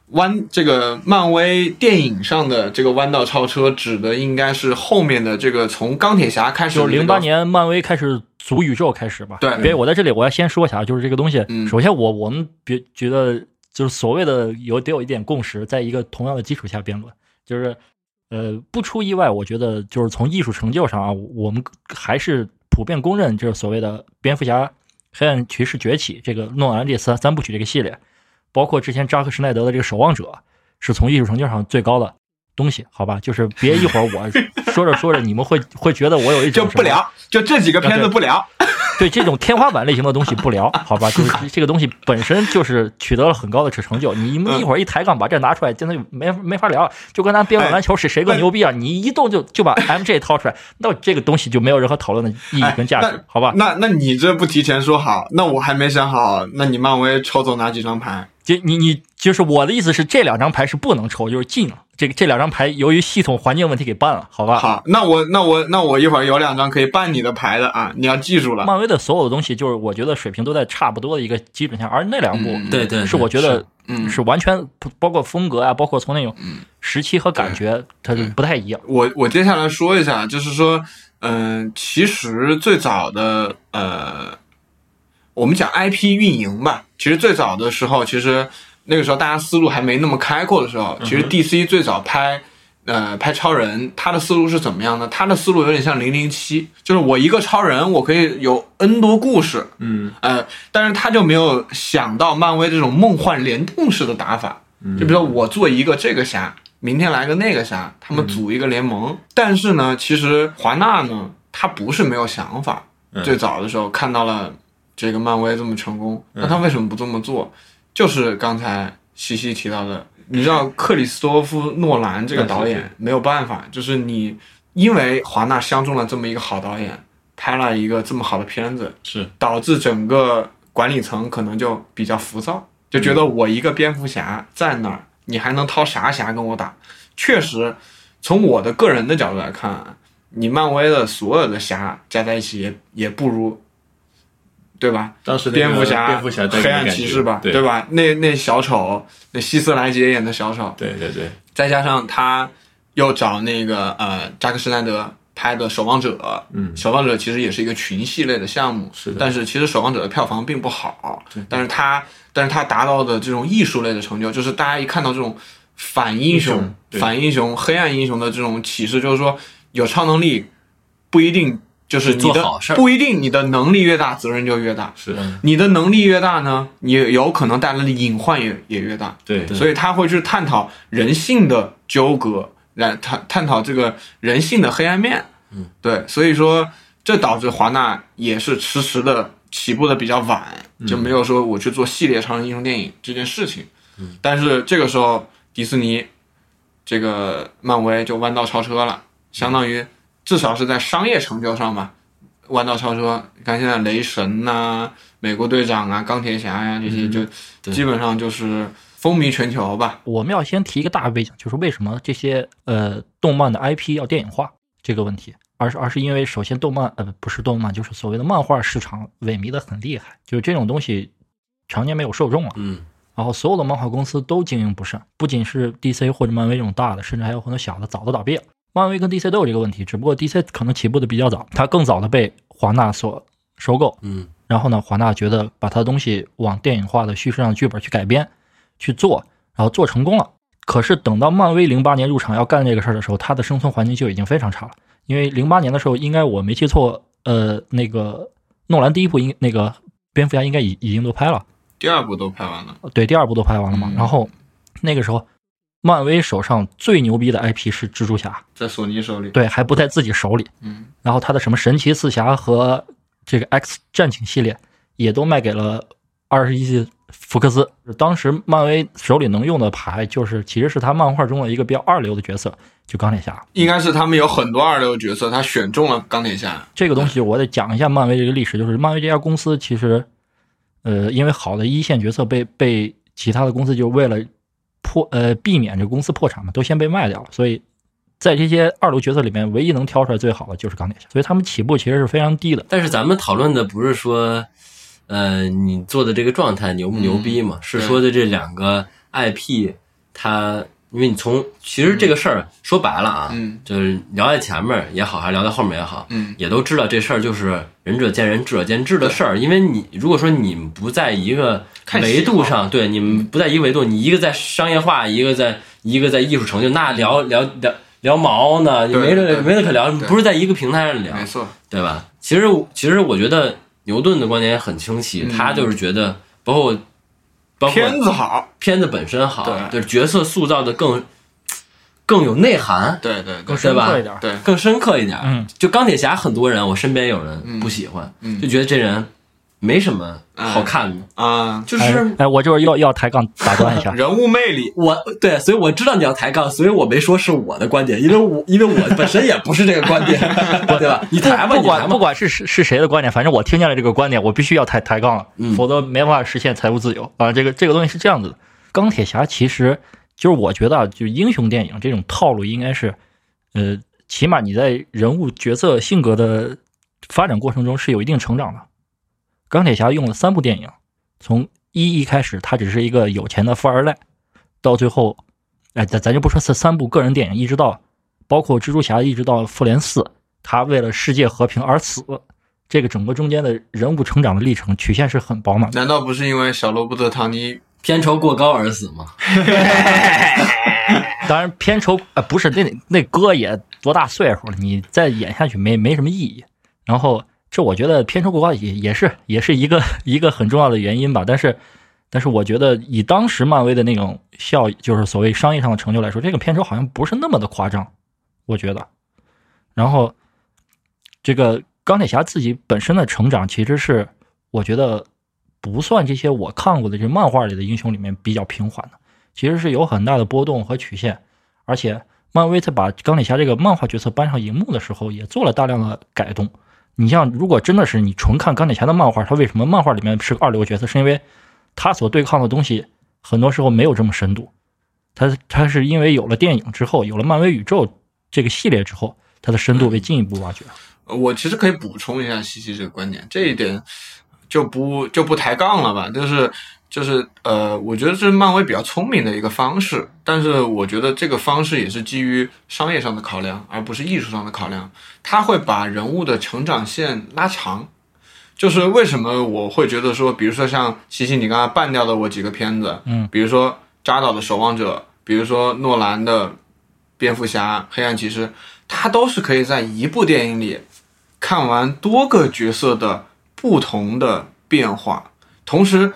[SPEAKER 3] 弯，这个漫威电影上的这个弯道超车，指的应该是后面的这个从钢铁侠开始、
[SPEAKER 4] 就是零八。年漫威开始组宇宙开始吧。
[SPEAKER 3] 对
[SPEAKER 4] 别我在这里我要先说一下，就是这个东西，
[SPEAKER 3] 嗯
[SPEAKER 4] 首先我我们别觉得就是所谓的有得有一点共识，在一个同样的基础下辩论，就是呃不出意外，我觉得就是从艺术成就上啊，我们还是普遍公认，就是所谓的蝙蝠侠、黑暗骑士崛起这个诺兰这三三部曲这个系列，包括之前扎克施耐德的这个守望者，是从艺术成就上最高的。东西，好吧，就是别一会儿我 [laughs] 说着说着，你们会会觉得我有一种
[SPEAKER 3] 就不聊，就这几个片子不聊。[laughs] [laughs]
[SPEAKER 4] 对这种天花板类型的东西不聊，好吧？就是这个东西本身就是取得了很高的成就。你们一会儿一抬杠把这拿出来，真的就没没法聊。就跟咱辩论篮球谁谁更牛逼啊？你一动就就把 MJ 掏出来，那这个东西就没有任何讨论的意义跟价值
[SPEAKER 3] 哎，
[SPEAKER 4] 好吧？
[SPEAKER 3] 那那你这不提前说好，那我还没想好，那你漫威抽走哪几张牌？
[SPEAKER 4] 就你你就是我的意思是，这两张牌是不能抽，就是禁了。这个这两张牌由于系统环境问题给办了，好吧？
[SPEAKER 3] 好，那我那我那我一会儿有两张可以办你的牌的啊，你要记住了。
[SPEAKER 4] 漫威的所有的东西，就是我觉得水平都在差不多的一个基准下，而那两部
[SPEAKER 3] 嗯
[SPEAKER 1] 对对，
[SPEAKER 4] 是我觉得
[SPEAKER 3] 嗯
[SPEAKER 4] 是完全不包括风格啊，包括从那种时期和感觉，它就不太一样。
[SPEAKER 3] 我我接下来说一下，就是说，嗯、其实最早的呃，我们讲 IP 运营吧，其实最早的时候，其实那个时候大家思路还没那么开阔的时候，其实 DC 最早拍。呃，拍超人，他的思路是怎么样呢？他的思路有点像零零七，就是我一个超人，我可以有 N 多故事，
[SPEAKER 2] 嗯，
[SPEAKER 3] 呃，但是他就没有想到漫威这种梦幻联动式的打法，就比如说我做一个这个侠，明天来个那个侠，他们组一个联盟。但是呢，其实华纳呢，他不是没有想法。
[SPEAKER 2] 嗯
[SPEAKER 3] 最早的时候看到了这个漫威这么成功，那他为什么不这么做？就是刚才西西提到的，你知道克里斯多夫诺兰这个导演没有办法，就是你因为华纳相中了这么一个好导演，拍了一个这么好的片子，
[SPEAKER 2] 是。
[SPEAKER 3] 导致整个管理层可能就比较浮躁，就觉得我一个蝙蝠侠在那儿，你还能掏啥侠跟我打？确实，从我的个人的角度来看，你漫威的所有的侠加在一起也也不如，对吧？
[SPEAKER 2] 当时
[SPEAKER 3] 蝙蝠侠、
[SPEAKER 2] 蝙蝠侠
[SPEAKER 3] 黑暗骑士吧，
[SPEAKER 2] 对。
[SPEAKER 3] 吧？那那小丑，那希斯莱杰演的小丑，
[SPEAKER 2] 对对对，
[SPEAKER 3] 再加上他又找那个呃扎克施奈德拍的《守望者》，
[SPEAKER 2] 嗯。
[SPEAKER 3] 守望者》其实也是一个群系列的项目，
[SPEAKER 2] 是的。
[SPEAKER 3] 但是其实《守望者》的票房并不好，但是他但是他达到的这种艺术类的成就，就是大家一看到这种反英雄
[SPEAKER 2] 英雄、
[SPEAKER 3] 反英雄、黑暗英雄的这种启示，就是说有超能力不一定就是你的
[SPEAKER 1] 做好事
[SPEAKER 3] 不一定你的能力越大，责任就越大。
[SPEAKER 2] 是
[SPEAKER 3] 你的能力越大呢，你有可能带来的隐患也也越大。
[SPEAKER 2] 对
[SPEAKER 3] 所以他会去探讨人性的纠葛，来探探讨这个人性的黑暗面。嗯，对，所以说这导致华纳也是迟迟的起步的比较晚，就没有说我去做系列超人英雄电影这件事情。嗯但是这个时候，迪士尼这个漫威就弯道超车了，相当于至少是在商业成就上吧，弯道超车。你看现在雷神呐、美国队长啊、钢铁侠呀、这些，就基本上就是风靡全球吧。
[SPEAKER 4] 我们要先提一个大背景，就是为什么这些呃动漫的 IP 要电影化这个问题，而是而是因为首先动漫呃不是动漫，就是所谓的漫画市场萎靡的很厉害，就是这种东西常年没有受众了，
[SPEAKER 1] 嗯
[SPEAKER 4] 然后所有的漫画公司都经营不善，不仅是 DC 或者漫威这种大的，甚至还有很多小的早都倒闭了。漫威跟 DC 都有这个问题，只不过 DC 可能起步的比较早，它更早的被华纳所收购，
[SPEAKER 1] 嗯
[SPEAKER 4] 然后呢，华纳觉得把它的东西往电影化的叙事上剧本去改编去做，然后做成功了。可是等到漫威零八年入场要干这个事儿的时候，它的生存环境就已经非常差了。因为零八年的时候，应该我没记错，呃，那个诺兰第一部应那个蝙蝠侠应该已已经都拍了，
[SPEAKER 3] 第二部都拍完了，
[SPEAKER 4] 对，第二部都拍完了嘛。
[SPEAKER 3] 嗯
[SPEAKER 4] 然后那个时候，漫威手上最牛逼的 IP 是蜘蛛侠，
[SPEAKER 3] 在索尼手里。
[SPEAKER 4] 对，还不在自己手里。
[SPEAKER 3] 嗯，
[SPEAKER 4] 然后他的什么神奇四侠和这个 X 战警系列也都卖给了二十一世福克斯。当时漫威手里能用的牌，就是其实是他漫画中的一个比较二流的角色，就钢铁侠。
[SPEAKER 3] 应该是他们有很多二流角色，他选中了钢铁侠。
[SPEAKER 4] 这个东西我得讲一下漫威这个历史，就是漫威这家公司其实，呃，因为好的一线角色被被其他的公司就为了破呃避免这公司破产嘛，都先被卖掉了，所以在这些二流角色里面，唯一能挑出来最好的就是钢铁侠，所以他们起步其实是非常低的。
[SPEAKER 1] 但是咱们讨论的不是说，呃，你做的这个状态牛不牛逼嘛？是说的这两个 IP，它，因为你从其实这个事儿说白了啊，
[SPEAKER 3] 嗯。
[SPEAKER 1] 就是聊在前面也好，还是聊在后面也好，
[SPEAKER 3] 嗯。
[SPEAKER 1] 也都知道这事儿就是仁者见仁，智者见智的事儿。因为你如果说你们不在一个维度上，对你们不在一个维度，你一个在商业化，一个在一个在艺术成就，那聊聊聊聊毛呢？你没得没得可聊，不是在一个平台上聊，
[SPEAKER 3] 没错，
[SPEAKER 1] 对吧？其实其实我觉得牛顿的观点也很清晰，
[SPEAKER 3] 嗯。
[SPEAKER 1] 他就是觉得包括
[SPEAKER 3] 片子好，
[SPEAKER 1] 片子本身好，
[SPEAKER 3] 对。
[SPEAKER 1] 就是角色塑造的更更有内涵，
[SPEAKER 3] 对对对。
[SPEAKER 4] 更深刻一点。
[SPEAKER 3] 对，
[SPEAKER 1] 更深刻一点。
[SPEAKER 4] 嗯，
[SPEAKER 1] 就钢铁侠，很多人我身边有人不喜欢，
[SPEAKER 3] 嗯。
[SPEAKER 1] 就觉得这人没什么好看的，
[SPEAKER 3] 啊，
[SPEAKER 1] 就是。
[SPEAKER 4] 哎，哎我就是要要抬杠打断一下，[laughs]
[SPEAKER 3] 人物魅力，
[SPEAKER 1] 我对，所以我知道你要抬杠，所以我没说是我的观点，因为我因为我本身也不是这个观点，[laughs] 对吧？你抬吧，
[SPEAKER 4] 不
[SPEAKER 1] 你抬吧。
[SPEAKER 4] 管不管是是是谁的观点，反正我听见了这个观点，我必须要抬抬杠了，
[SPEAKER 1] 嗯
[SPEAKER 4] 否则没办法实现财务自由啊。这个这个东西是这样子的，钢铁侠其实就是我觉得啊，就英雄电影这种套路应该是，呃，起码你在人物角色性格的发展过程中是有一定成长的。钢铁侠用了三部电影，从一一开始他只是一个有钱的富二代，到最后，哎，咱咱就不说这三部个人电影，一直到包括蜘蛛侠，一直到复联四，他为了世界和平而死，这个整个中间的人物成长的历程曲线是很饱满的。
[SPEAKER 3] 难道不是因为小罗伯特·唐尼？
[SPEAKER 1] 片酬过高而死吗？[laughs]
[SPEAKER 4] 当然，片酬呃不是那那哥也多大岁数了，你再演下去没没什么意义。然后这我觉得片酬过高也也是也是一个 [laughs] 一个很重要的原因吧。但是但是我觉得以当时漫威的那种效益，就是所谓商业上的成就来说，这个片酬好像不是那么的夸张，我觉得。然后这个钢铁侠自己本身的成长，其实是我觉得不算这些我看过的这漫画里的英雄里面比较平缓的。其实是有很大的波动和曲线，而且漫威在把钢铁侠这个漫画角色搬上荧幕的时候，也做了大量的改动。你像，如果真的是你纯看钢铁侠的漫画，他为什么漫画里面是个二流角色？是因为他所对抗的东西很多时候没有这么深度。他他是因为有了电影之后，有了漫威宇宙这个系列之后，他的深度被进一步挖掘。
[SPEAKER 3] 我其实可以补充一下西西这个观点，这一点就不就不抬杠了吧，就是就是呃，我觉得这是漫威比较聪明的一个方式，但是我觉得这个方式也是基于商业上的考量，而不是艺术上的考量。它会把人物的成长线拉长，就是为什么我会觉得说，比如说像西西你刚才办掉的我几个片子，
[SPEAKER 4] 嗯，
[SPEAKER 3] 比如说扎导的《守望者》，比如说诺兰的《蝙蝠侠》《黑暗骑士》，它都是可以在一部电影里看完多个角色的不同的变化，同时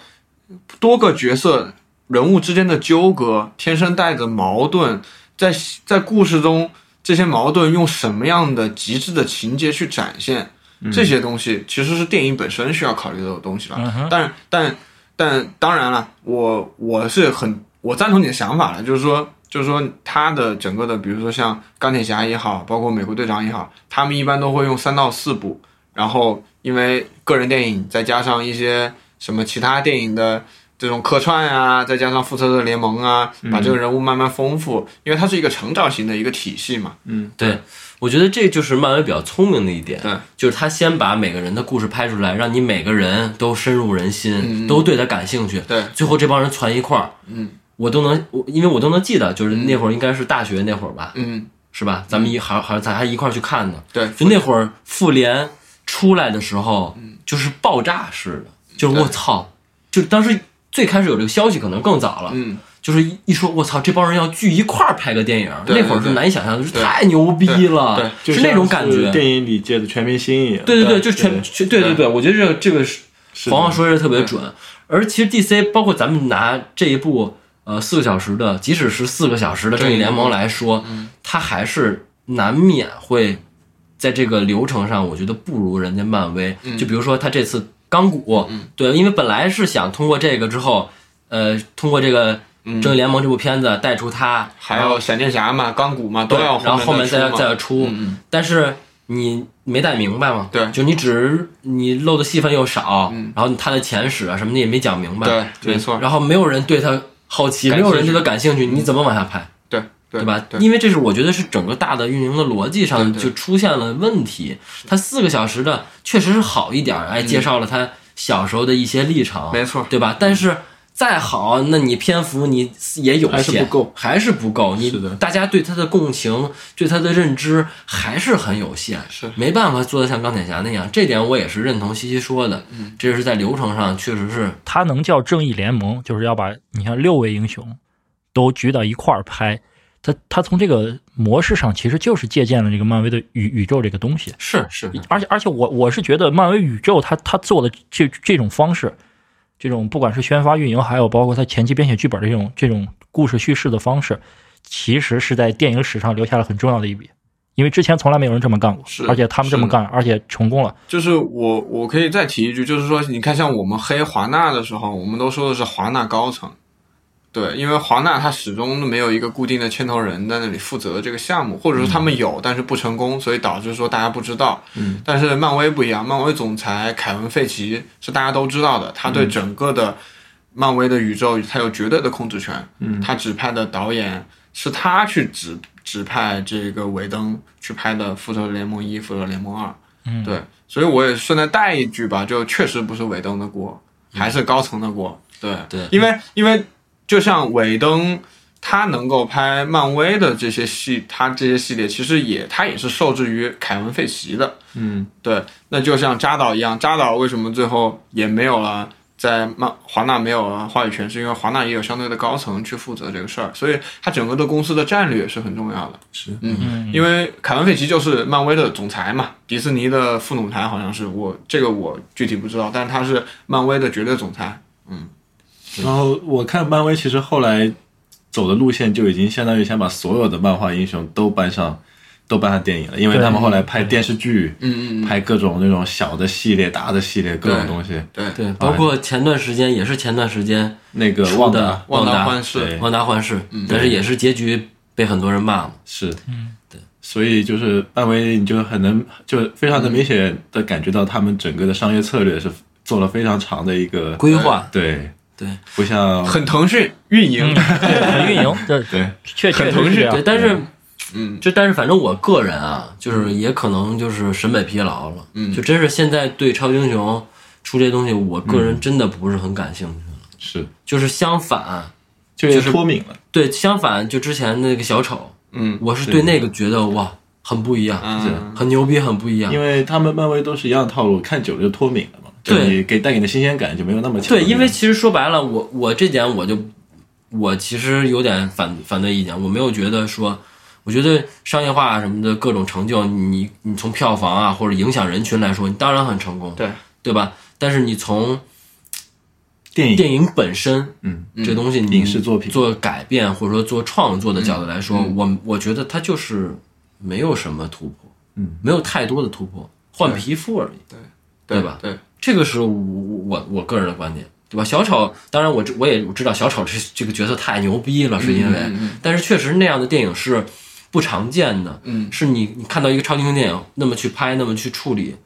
[SPEAKER 3] 多个角色人物之间的纠葛，天生带着矛盾，在在故事中这些矛盾用什么样的极致的情节去展现，这些东西其实是电影本身需要考虑的东西了。
[SPEAKER 4] 嗯
[SPEAKER 3] 但但但当然了，我我是很我赞同你的想法了，就是说就是说他的整个的，比如说像钢铁侠也好，包括美国队长也好，他们一般都会用三到四部，然后因为个人电影再加上一些什么其他电影的。这种客串啊，再加上复仇者联盟啊，把这个人物慢慢丰富，因为它是一个成长型的一个体系嘛。
[SPEAKER 1] 嗯对，我觉得这就是漫威比较聪明的一点，
[SPEAKER 3] 对，
[SPEAKER 1] 就是他先把每个人的故事拍出来，让你每个人都深入人心，都对他感兴趣，
[SPEAKER 3] 对，
[SPEAKER 1] 最后这帮人攒一块儿，
[SPEAKER 3] 嗯，
[SPEAKER 1] 我都能，我因为我都能记得，就是那会儿应该是大学那会儿吧，
[SPEAKER 3] 嗯，
[SPEAKER 1] 是吧？咱们一还还咱还一块儿去看呢，
[SPEAKER 3] 对，
[SPEAKER 1] 就那会儿复联出来的时候，就是爆炸式的，就是我操，就当时最开始有这个消息可能更早了，
[SPEAKER 3] 嗯，
[SPEAKER 1] 就是一一说我操，这帮人要聚一块儿拍个电影，那会儿是难以想象的，就是太牛逼了，
[SPEAKER 3] 对
[SPEAKER 1] 是那种感觉。
[SPEAKER 2] 电影里界的全明星一样。
[SPEAKER 1] 对对对，就全全对对对，我觉得这个这个是黄黄说的特别准。而其实 DC 包括咱们拿这一部呃四个小时的，即使是四个小时的正义联盟来说，它还是难免会在这个流程上，我觉得不如人家漫威。就比如说他这次钢骨，对，因为本来是想通过这个之后，呃，通过这个正义联盟这部片子带出他，
[SPEAKER 3] 还有闪电侠嘛、钢骨嘛，都
[SPEAKER 1] 对，
[SPEAKER 3] 要
[SPEAKER 1] 然后后面再
[SPEAKER 3] 再
[SPEAKER 1] 出，
[SPEAKER 3] 嗯
[SPEAKER 1] 但是你没带明白嘛？
[SPEAKER 3] 对。
[SPEAKER 1] 就你只你漏的戏份又少，然后他的前史啊什么的也没讲明白，
[SPEAKER 3] 对，没错，
[SPEAKER 1] 然后没有人对他好奇，没有人对他感兴趣，你怎么往下拍，
[SPEAKER 3] 对
[SPEAKER 1] 吧？因为这是我觉得是整个大的运营的逻辑上就出现了问题。他四个小时的确实是好一点儿，哎，介绍了他小时候的一些历程，
[SPEAKER 3] 没错
[SPEAKER 1] 对吧？但是再好，那你篇幅你也有限，
[SPEAKER 2] 还是不够
[SPEAKER 1] 还是不够。你大家对他的共情、对他的认知还是很有限，
[SPEAKER 3] 是
[SPEAKER 1] 没办法做的像钢铁侠那样。这点我也是认同西西说的，
[SPEAKER 3] 嗯
[SPEAKER 1] 这是在流程上确实是
[SPEAKER 4] 它能叫正义联盟，就是要把你像六位英雄都聚到一块儿拍。它它从这个模式上，其实就是借鉴了这个漫威的宇宇宙这个东西。
[SPEAKER 1] 是是，
[SPEAKER 4] 而且而且我我是觉得漫威宇宙他他做的这这种方式，这种不管是宣发运营，还有包括他前期编写剧本的这种这种故事叙事的方式，其实是在电影史上留下了很重要的一笔。因为之前从来没有人这么干过
[SPEAKER 3] 是，
[SPEAKER 4] 而且他们这么干，而且成功了。
[SPEAKER 3] 就是我我可以再提一句，就是说，你看像我们黑华纳的时候，我们都说的是华纳高层，对，因为华纳它始终没有一个固定的牵头人在那里负责这个项目，或者说他们有，但是不成功，所以导致说大家不知道。嗯，但是漫威不一样，漫威总裁凯文·费奇是大家都知道的，他对整个的漫威的宇宙他有绝对的控制权。嗯，他指派的导演是他去指指派这个韦登去拍的《复仇者联盟一》《复仇者联盟二》。
[SPEAKER 4] 嗯，
[SPEAKER 3] 对，所以我也顺带带一句吧，就确实不是韦登的锅，还是高层的锅。对
[SPEAKER 1] 对
[SPEAKER 3] 因为因为就像尾灯，他能够拍漫威的这些系，他这些系列其实也他也是受制于凯文费奇的。
[SPEAKER 2] 嗯，
[SPEAKER 3] 对，那就像扎导一样，扎导为什么最后也没有了？在漫华纳没有了话语权，是因为华纳也有相对的高层去负责这个事儿，所以他整个的公司的战略是很重要的。
[SPEAKER 2] 是，
[SPEAKER 3] 嗯，因为凯文·费奇就是漫威的总裁嘛，迪士尼的副总裁好像是我这个我具体不知道，但是他是漫威的绝对总裁。
[SPEAKER 2] 然后我看漫威其实后来走的路线就已经相当于想把所有的漫画英雄都搬上，都搬上电影了，因为他们后来拍电视剧，
[SPEAKER 3] 嗯嗯嗯，
[SPEAKER 2] 拍各种那种小的系列、大的系列，各种东西。
[SPEAKER 3] 对，
[SPEAKER 1] 对，包括前段时间也是前段时间
[SPEAKER 2] 那个旺达
[SPEAKER 3] 旺达
[SPEAKER 1] 达
[SPEAKER 3] 幻视
[SPEAKER 1] 旺达幻视，但是也是结局被很多人骂嘛。
[SPEAKER 2] 是，嗯，对，所以就是漫威，你就很能，就非常的明显的感觉到他们整个的商业策略是做了非常长的一个
[SPEAKER 1] 规划，
[SPEAKER 2] 对
[SPEAKER 1] 对。
[SPEAKER 2] 不像
[SPEAKER 3] 很腾讯运营，
[SPEAKER 4] 很运营，[laughs] 对
[SPEAKER 2] 对。
[SPEAKER 4] 确确
[SPEAKER 3] 很腾讯
[SPEAKER 4] 实是这样。
[SPEAKER 1] 对，。但是
[SPEAKER 3] 嗯，
[SPEAKER 1] 就但是反正我个人啊，就是也可能就是审美疲劳了，
[SPEAKER 3] 嗯。
[SPEAKER 1] 就真是现在对超级英雄出这些东西，我个人真的不是很感兴趣了。
[SPEAKER 2] 是。
[SPEAKER 1] 就是相反，
[SPEAKER 2] 就是脱敏了，
[SPEAKER 1] 对，相反就之前那个小丑，
[SPEAKER 3] 嗯
[SPEAKER 1] 我是对。那个觉得哇很不一样，
[SPEAKER 3] 嗯，
[SPEAKER 1] 很牛逼，很不一样。
[SPEAKER 2] 因为他们漫威都是一样的套路，看久了就脱敏了嘛，就
[SPEAKER 1] 对
[SPEAKER 2] 你给带给你的新鲜感就没有那么强。
[SPEAKER 1] 对，因为其实说白了，我我这点我就我其实有点反反对意见，我没有觉得说，我觉得商业化什么的各种成就，你你从票房啊或者影响人群来说，你当然很成功，
[SPEAKER 3] 对
[SPEAKER 1] 对吧？但是你从
[SPEAKER 2] 电影
[SPEAKER 1] 电影本身
[SPEAKER 2] 嗯
[SPEAKER 1] 这东西，你
[SPEAKER 2] 影视作品
[SPEAKER 1] 做改变或者说做创作的角度来说，
[SPEAKER 3] 嗯
[SPEAKER 1] 我我觉得它就是没有什么突破，
[SPEAKER 2] 嗯，
[SPEAKER 1] 没有太多的突破，换皮肤而已，
[SPEAKER 3] 对
[SPEAKER 1] 对吧
[SPEAKER 3] 对，
[SPEAKER 1] 这个是我我我个人的观点，对吧？小丑，当然我知我也知道小丑这这个角色太牛逼了，是因为，但是确实那样的电影是不常见的，
[SPEAKER 3] 嗯
[SPEAKER 1] 是你你看到一个超级英雄电影那么去拍，那么去处理，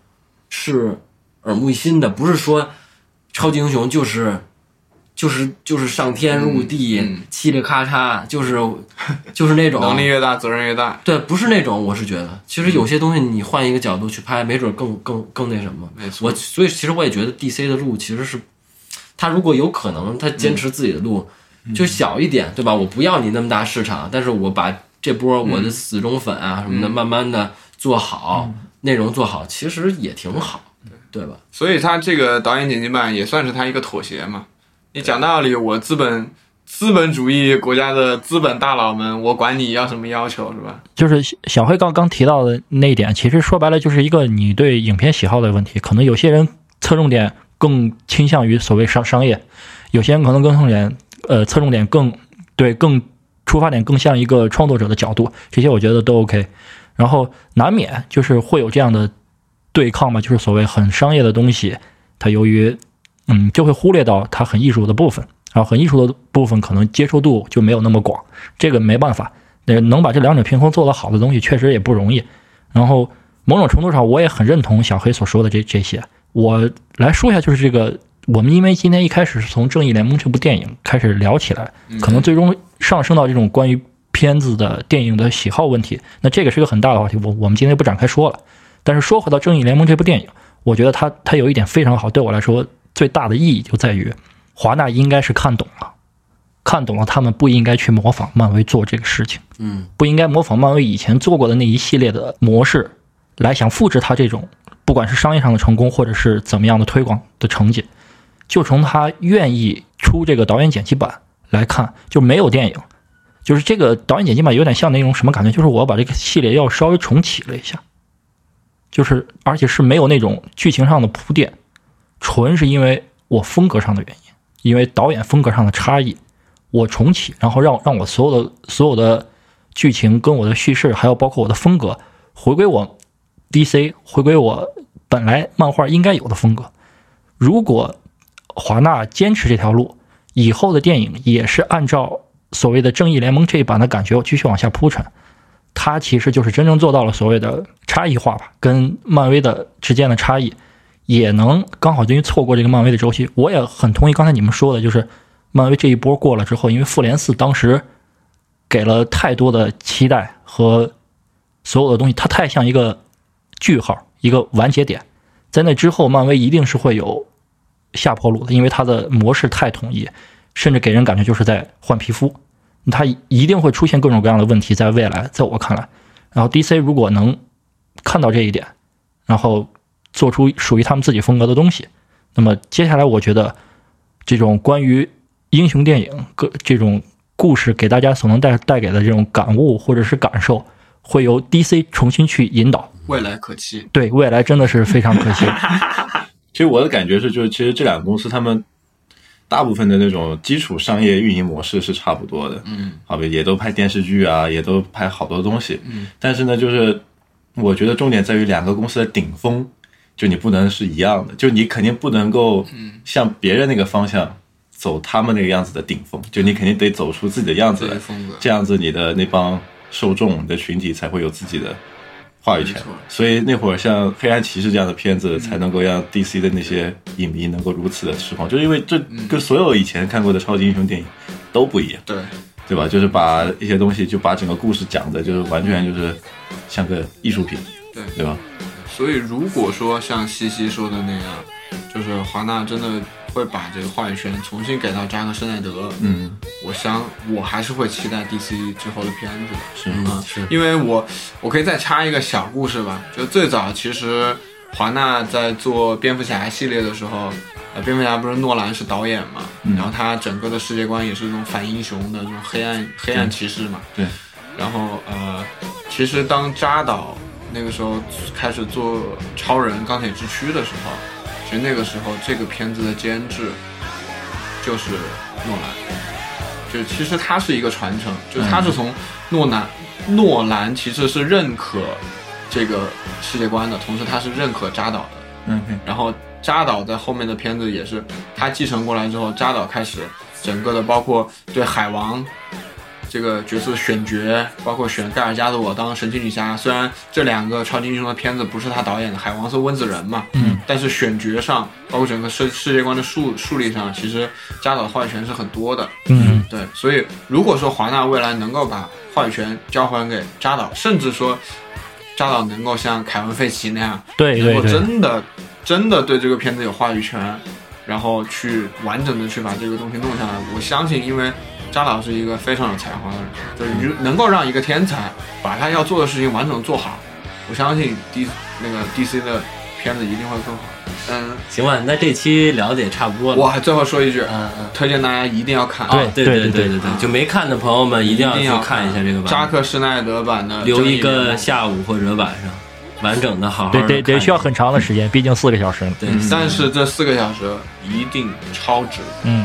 [SPEAKER 1] 是耳目一新的，不是说超级英雄就是。就是就是上天入地，
[SPEAKER 3] 嗯嗯
[SPEAKER 1] 嘁哩咔嚓，就是就是那种 [laughs]
[SPEAKER 3] 能力越大，责任越大。
[SPEAKER 1] 对，不是那种，我是觉得，其实有些东西你换一个角度去拍，没准更更更那什么。
[SPEAKER 3] 没错
[SPEAKER 1] 我所以其实我也觉得 DC 的路其实是，他如果有可能，他坚持自己的路，就小一点，对吧？我不要你那么大市场，但是我把这波我的死忠粉啊什么的，慢慢的做好，内容做好，其实也挺好，对吧？
[SPEAKER 3] 所以他这个导演剪辑版也算是他一个妥协嘛。你讲道理，我资本资本主义国家的资本大佬们，我管你要什么要求是吧？
[SPEAKER 4] 就是小黑刚刚提到的那一点，其实说白了就是一个你对影片喜好的问题。可能有些人侧重点更倾向于所谓商商业，有些人可能更重点呃侧重点更对更出发点更像一个创作者的角度，这些我觉得都 OK。然后难免就是会有这样的对抗嘛，就是所谓很商业的东西，它由于嗯就会忽略到它很艺术的部分，然后很艺术的部分可能接受度就没有那么广，这个没办法。那能把这两者平衡做得好的东西，确实也不容易。然后某种程度上，我也很认同小黑所说的这这些。我来说一下，就是这个，我们因为今天一开始是从《正义联盟》这部电影开始聊起来，可能最终上升到这种关于片子的电影的喜好问题。那这个是一个很大的话题，我我们今天不展开说了。但是说回到《正义联盟》这部电影，我觉得它它有一点非常好，对我来说最大的意义就在于华纳应该是看懂了。看懂了，他们不应该去模仿漫威做这个事情，
[SPEAKER 1] 嗯，
[SPEAKER 4] 不应该模仿漫威以前做过的那一系列的模式，来想复制他这种不管是商业上的成功，或者是怎么样的推广的成绩。就从他愿意出这个导演剪辑版来看，就没有电影，就是这个导演剪辑版有点像那种什么感觉，就是我把这个系列要稍微重启了一下，就是而且是没有那种剧情上的铺垫，纯是因为我风格上的原因，因为导演风格上的差异。我重启，然后让让我所有的所有的剧情跟我的叙事，还有包括我的风格，回归我 DC，回归我本来漫画应该有的风格。如果华纳坚持这条路，以后的电影也是按照所谓的正义联盟这一版的感觉继续往下铺陈，它其实就是真正做到了所谓的差异化吧，跟漫威的之间的差异，也能刚好因为错过这个漫威的周期。我也很同意刚才你们说的，就是。漫威这一波过了之后，因为复联四当时给了太多的期待和所有的东西，它太像一个句号，一个完结点。在那之后，漫威一定是会有下坡路的，因为它的模式太统一，甚至给人感觉就是在换皮肤。它一定会出现各种各样的问题，在未来，在我看来，然后 DC 如果能看到这一点，然后做出属于他们自己风格的东西，那么接下来我觉得这种关于英雄电影各这种故事给大家所能带带给的这种感悟或者是感受，会由 DC 重新去引导。
[SPEAKER 3] 未来可期。
[SPEAKER 4] 对未来真的是非常可期。[laughs]
[SPEAKER 2] 其实我的感觉是，就是其实这两个公司他们大部分的那种基础商业运营模式是差不多的，
[SPEAKER 3] 嗯，
[SPEAKER 2] 好比也都拍电视剧啊，也都拍好多东西，
[SPEAKER 3] 嗯，
[SPEAKER 2] 但是呢，就是我觉得重点在于两个公司的顶峰，就你不能是一样的，就你肯定不能够向别人那个方向走他们那个样子的顶峰，就你肯定得走出自己的样子来。这样子你的那帮受众、你的群体才会有自己的话语权。所以那会儿像《黑暗骑士》这样的片子，才能够让 DC 的那些影迷能够如此的释放，就是因为这跟所有以前看过的超级英雄电影都不一样，
[SPEAKER 3] 对，
[SPEAKER 2] 对吧？就是把一些东西，就把整个故事讲的，就是完全就是像个艺术品，
[SPEAKER 3] 对
[SPEAKER 2] 对吧？
[SPEAKER 3] 所以如果说像西西说的那样，就是华纳真的会把这个话语权重新给到扎克施耐德，
[SPEAKER 2] 嗯，
[SPEAKER 3] 我想我还是会期待 DC 之后的片子的。
[SPEAKER 2] 是
[SPEAKER 3] 啊，
[SPEAKER 1] 是。
[SPEAKER 3] 因为我我可以再插一个小故事吧，就最早其实华纳在做蝙蝠侠系列的时候，呃，蝙蝠侠不是诺兰是导演嘛，
[SPEAKER 2] 嗯。
[SPEAKER 3] 然后他整个的世界观也是那种反英雄的那种黑暗黑暗骑士嘛，
[SPEAKER 2] 对，
[SPEAKER 3] 然后呃，其实当扎导那个时候开始做超人钢铁之躯的时候，其实那个时候这个片子的监制就是诺兰。就是其实他是一个传承，就是他是从诺兰，诺兰其实是认可这个世界观的，同时他是认可扎导的。
[SPEAKER 2] 嗯，
[SPEAKER 3] 然后扎导在后面的片子也是他继承过来之后，扎导开始整个的包括对海王这个角色的选角，包括选盖尔加朵当神奇女侠。虽然这两个超级英雄的片子不是他导演的，海王是温子仁嘛，
[SPEAKER 4] 嗯，
[SPEAKER 3] 但是选角上，包括整个世世界观的树树立上，其实扎导的话语权是很多的。
[SPEAKER 4] 嗯
[SPEAKER 3] 对，所以如果说华纳未来能够把话语权交还给扎导，甚至说扎导能够像凯文·费奇那样，
[SPEAKER 4] 对对对，
[SPEAKER 3] 真的真的对这个片子有话语权，然后去完整的去把这个东西弄下来，我相信，因为扎导是一个非常有才华的人，就是能够让一个天才把他要做的事情完整地做好，我相信 D 那个 DC 的片子一定会更好。嗯，
[SPEAKER 1] 行吧，那这期聊的也差不多了。
[SPEAKER 3] 我还最后说一句，
[SPEAKER 1] 嗯嗯。
[SPEAKER 3] 推荐大家一定要看。
[SPEAKER 1] 哦，对
[SPEAKER 4] 对
[SPEAKER 1] 对
[SPEAKER 4] 对
[SPEAKER 1] 对对，就没看的朋友们一定要去看一下这个版。
[SPEAKER 3] 扎克施耐德版的，
[SPEAKER 1] 留一个。下午或者晚上，完整的好好
[SPEAKER 4] 对
[SPEAKER 1] 对
[SPEAKER 4] 得得需要很长的时间，毕竟四个小时呢。
[SPEAKER 1] 对，
[SPEAKER 3] 但是这四个小时一定超值。
[SPEAKER 4] 嗯，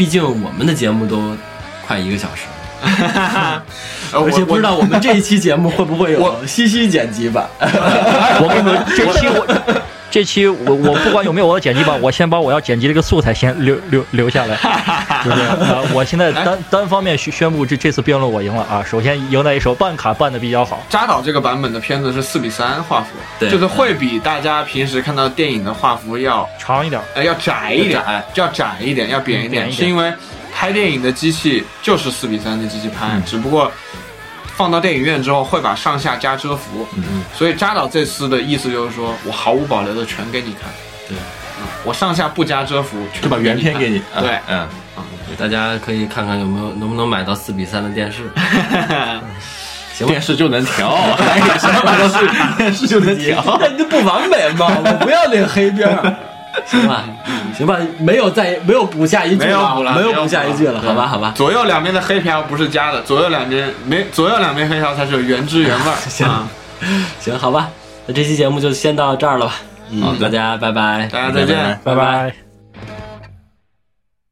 [SPEAKER 1] 毕竟我们的节目都快一个小时，[laughs]
[SPEAKER 3] 了
[SPEAKER 1] 而且不知道我们这一期节目会不会有
[SPEAKER 3] 我
[SPEAKER 1] 西西剪辑版。[laughs]
[SPEAKER 4] 我跟你说，这期我 [laughs] 这期我我不管有没有我的剪辑版，我先把我要剪辑这个素材先留留留下来，就是啊，我现在单单方面宣宣布这这次辩论我赢了啊！首先赢在一手，办卡办的比较好，
[SPEAKER 3] 扎导这个版本的片子是四比三画幅，
[SPEAKER 1] 对
[SPEAKER 3] 就是会比大家平时看到电影的画幅要
[SPEAKER 4] 长一点。
[SPEAKER 3] 呃要窄一点要窄一点，要扁一点，
[SPEAKER 4] 嗯一点
[SPEAKER 3] 是因为拍电影的机器就是四比三的机器拍，
[SPEAKER 1] 嗯
[SPEAKER 3] 只不过放到电影院之后会把上下加遮幅，
[SPEAKER 1] 嗯，
[SPEAKER 3] 所以扎导这次的意思就是说我毫无保留的全给你看，
[SPEAKER 1] 对
[SPEAKER 3] 嗯，我上下不加遮幅，
[SPEAKER 2] 就把原片给你。
[SPEAKER 3] 对，
[SPEAKER 2] 嗯，
[SPEAKER 1] 大家可以看看有没有能不能买到四比三的电视。[laughs] 行
[SPEAKER 2] 电，视就能调，什么都是电视就能调。
[SPEAKER 1] 那不完美吗？我不要那个黑边儿。行吧，行吧，没有再没有补下一句
[SPEAKER 3] 没有补了
[SPEAKER 1] 没有补下一句了，好吧，好吧。
[SPEAKER 3] 左右两边的黑条不是加的，左右两边没左右两边黑条才是原汁原味儿。[laughs]
[SPEAKER 1] 行
[SPEAKER 3] 啊
[SPEAKER 1] 行，好吧，那这期节目就先到这儿了吧。
[SPEAKER 2] 好
[SPEAKER 1] 大家拜拜，
[SPEAKER 3] 大家再见。
[SPEAKER 2] 拜拜
[SPEAKER 4] 拜拜。